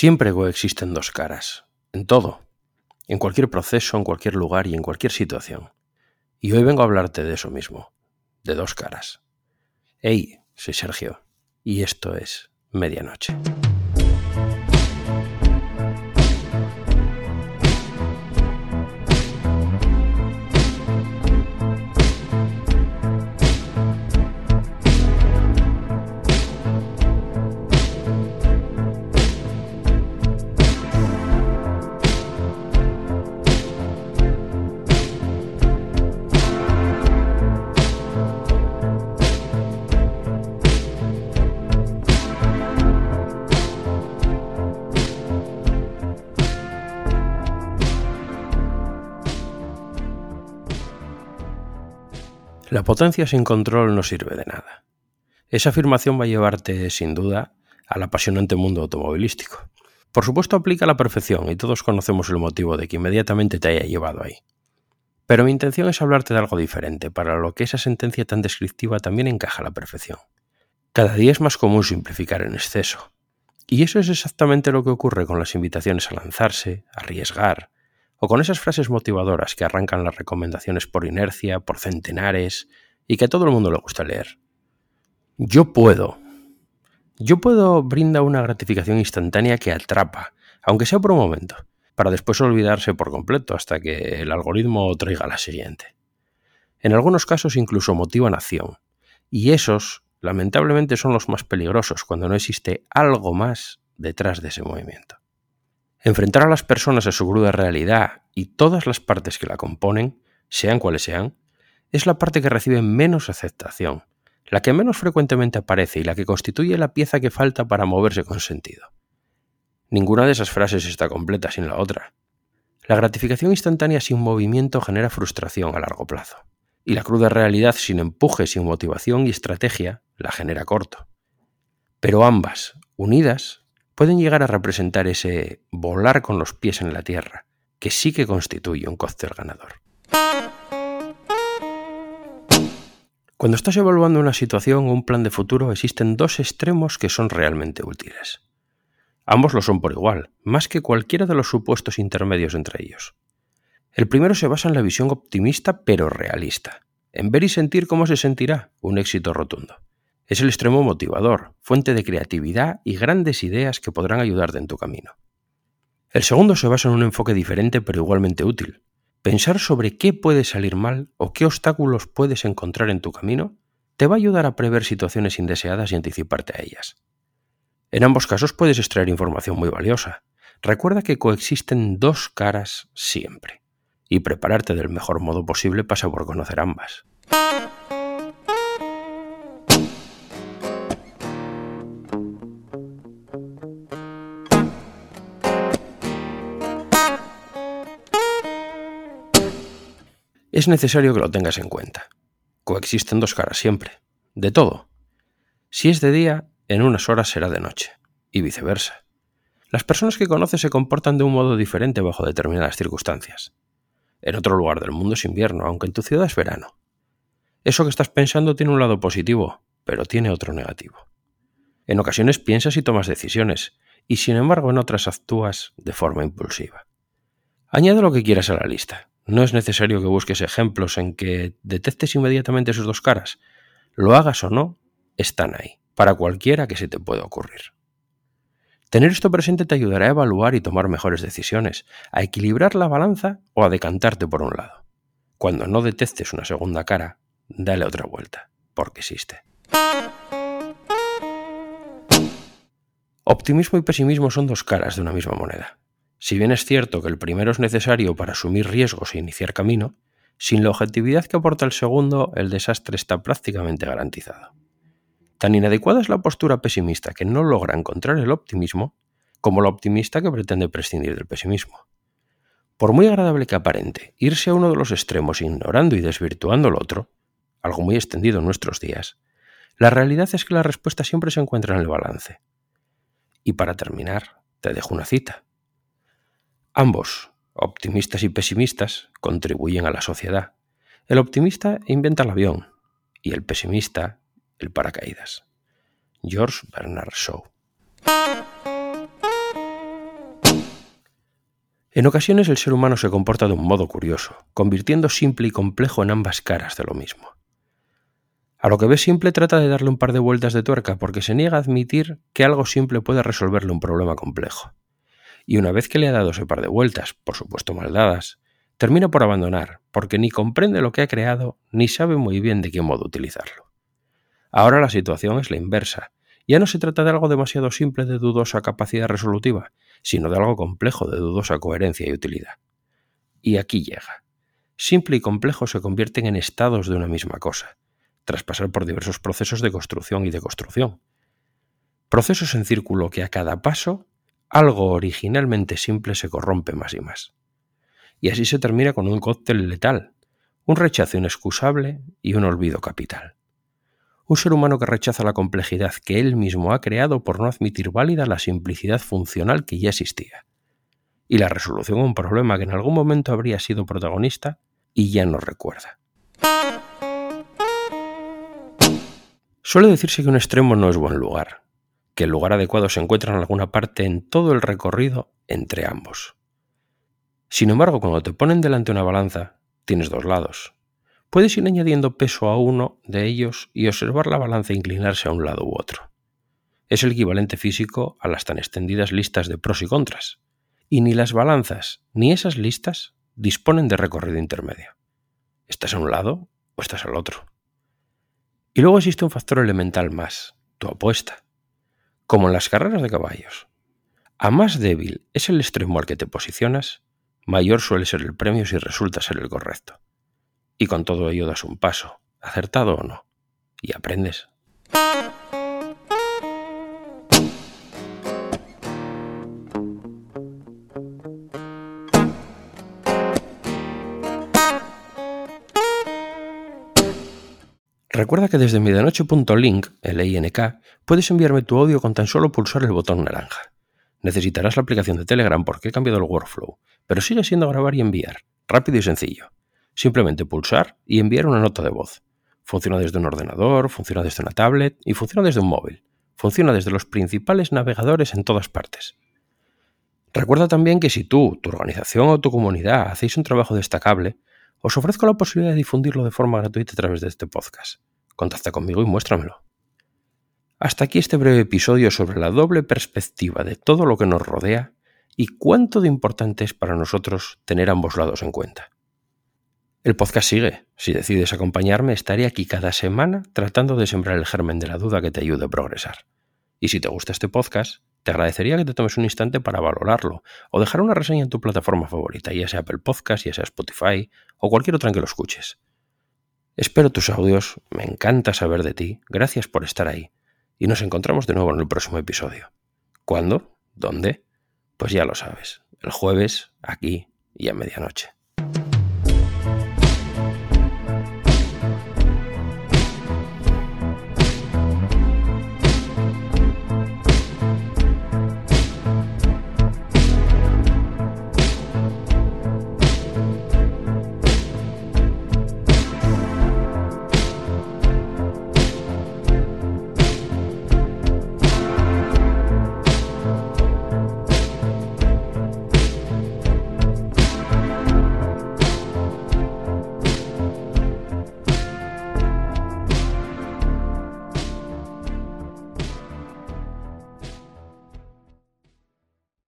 Siempre coexisten dos caras, en todo, en cualquier proceso, en cualquier lugar y en cualquier situación. Y hoy vengo a hablarte de eso mismo, de dos caras. Hey, soy Sergio, y esto es Medianoche. La potencia sin control no sirve de nada. Esa afirmación va a llevarte, sin duda, al apasionante mundo automovilístico. Por supuesto aplica a la perfección y todos conocemos el motivo de que inmediatamente te haya llevado ahí. Pero mi intención es hablarte de algo diferente, para lo que esa sentencia tan descriptiva también encaja a la perfección. Cada día es más común simplificar en exceso. Y eso es exactamente lo que ocurre con las invitaciones a lanzarse, arriesgar, o con esas frases motivadoras que arrancan las recomendaciones por inercia, por centenares, y que a todo el mundo le gusta leer. Yo puedo. Yo puedo brinda una gratificación instantánea que atrapa, aunque sea por un momento, para después olvidarse por completo hasta que el algoritmo traiga la siguiente. En algunos casos incluso motivan acción, y esos, lamentablemente, son los más peligrosos cuando no existe algo más detrás de ese movimiento. Enfrentar a las personas a su cruda realidad y todas las partes que la componen, sean cuales sean, es la parte que recibe menos aceptación, la que menos frecuentemente aparece y la que constituye la pieza que falta para moverse con sentido. Ninguna de esas frases está completa sin la otra. La gratificación instantánea sin movimiento genera frustración a largo plazo, y la cruda realidad sin empuje, sin motivación y estrategia la genera corto. Pero ambas, unidas, pueden llegar a representar ese volar con los pies en la tierra, que sí que constituye un cóctel ganador. Cuando estás evaluando una situación o un plan de futuro, existen dos extremos que son realmente útiles. Ambos lo son por igual, más que cualquiera de los supuestos intermedios entre ellos. El primero se basa en la visión optimista pero realista, en ver y sentir cómo se sentirá un éxito rotundo. Es el extremo motivador, fuente de creatividad y grandes ideas que podrán ayudarte en tu camino. El segundo se basa en un enfoque diferente pero igualmente útil. Pensar sobre qué puede salir mal o qué obstáculos puedes encontrar en tu camino te va a ayudar a prever situaciones indeseadas y anticiparte a ellas. En ambos casos puedes extraer información muy valiosa. Recuerda que coexisten dos caras siempre, y prepararte del mejor modo posible pasa por conocer ambas. Es necesario que lo tengas en cuenta. Coexisten dos caras siempre, de todo. Si es de día, en unas horas será de noche, y viceversa. Las personas que conoces se comportan de un modo diferente bajo determinadas circunstancias. En otro lugar del mundo es invierno, aunque en tu ciudad es verano. Eso que estás pensando tiene un lado positivo, pero tiene otro negativo. En ocasiones piensas y tomas decisiones, y sin embargo en otras actúas de forma impulsiva. Añade lo que quieras a la lista, no es necesario que busques ejemplos en que detectes inmediatamente sus dos caras. Lo hagas o no, están ahí, para cualquiera que se te pueda ocurrir. Tener esto presente te ayudará a evaluar y tomar mejores decisiones, a equilibrar la balanza o a decantarte por un lado. Cuando no detectes una segunda cara, dale otra vuelta, porque existe. Optimismo y pesimismo son dos caras de una misma moneda. Si bien es cierto que el primero es necesario para asumir riesgos e iniciar camino, sin la objetividad que aporta el segundo, el desastre está prácticamente garantizado. Tan inadecuada es la postura pesimista que no logra encontrar el optimismo, como la optimista que pretende prescindir del pesimismo. Por muy agradable que aparente irse a uno de los extremos ignorando y desvirtuando el otro, algo muy extendido en nuestros días, la realidad es que la respuesta siempre se encuentra en el balance. Y para terminar, te dejo una cita. Ambos, optimistas y pesimistas, contribuyen a la sociedad. El optimista inventa el avión y el pesimista el paracaídas. George Bernard Shaw. En ocasiones el ser humano se comporta de un modo curioso, convirtiendo simple y complejo en ambas caras de lo mismo. A lo que ve simple trata de darle un par de vueltas de tuerca porque se niega a admitir que algo simple puede resolverle un problema complejo. Y una vez que le ha dado ese par de vueltas, por supuesto mal dadas, termina por abandonar, porque ni comprende lo que ha creado ni sabe muy bien de qué modo utilizarlo. Ahora la situación es la inversa. Ya no se trata de algo demasiado simple de dudosa capacidad resolutiva, sino de algo complejo de dudosa coherencia y utilidad. Y aquí llega. Simple y complejo se convierten en estados de una misma cosa, tras pasar por diversos procesos de construcción y deconstrucción. Procesos en círculo que a cada paso algo originalmente simple se corrompe más y más. Y así se termina con un cóctel letal, un rechazo inexcusable y un olvido capital. Un ser humano que rechaza la complejidad que él mismo ha creado por no admitir válida la simplicidad funcional que ya existía. Y la resolución a un problema que en algún momento habría sido protagonista y ya no recuerda. Suele decirse que un extremo no es buen lugar, que el lugar adecuado se encuentra en alguna parte en todo el recorrido entre ambos. Sin embargo, cuando te ponen delante una balanza, tienes dos lados, Puedes ir añadiendo peso a uno de ellos y observar la balanza inclinarse a un lado u otro. Es el equivalente físico a las tan extendidas listas de pros y contras. Y ni las balanzas ni esas listas disponen de recorrido intermedio. ¿Estás a un lado o estás al otro? Y luego existe un factor elemental más, tu apuesta. Como en las carreras de caballos. A más débil es el extremo al que te posicionas, mayor suele ser el premio si resulta ser el correcto. Y con todo ello das un paso, acertado o no, y aprendes. Recuerda que desde medianoche.link, el INK, puedes enviarme tu audio con tan solo pulsar el botón naranja. Necesitarás la aplicación de Telegram porque he cambiado el workflow, pero sigue siendo grabar y enviar, rápido y sencillo. Simplemente pulsar y enviar una nota de voz. Funciona desde un ordenador, funciona desde una tablet y funciona desde un móvil. Funciona desde los principales navegadores en todas partes. Recuerda también que si tú, tu organización o tu comunidad hacéis un trabajo destacable, os ofrezco la posibilidad de difundirlo de forma gratuita a través de este podcast. Contacta conmigo y muéstramelo. Hasta aquí este breve episodio sobre la doble perspectiva de todo lo que nos rodea y cuánto de importante es para nosotros tener ambos lados en cuenta. El podcast sigue. Si decides acompañarme, estaré aquí cada semana tratando de sembrar el germen de la duda que te ayude a progresar. Y si te gusta este podcast, te agradecería que te tomes un instante para valorarlo o dejar una reseña en tu plataforma favorita, ya sea Apple Podcast, ya sea Spotify o cualquier otra en que lo escuches. Espero tus audios, me encanta saber de ti, gracias por estar ahí y nos encontramos de nuevo en el próximo episodio. ¿Cuándo? ¿Dónde? Pues ya lo sabes, el jueves, aquí y a medianoche.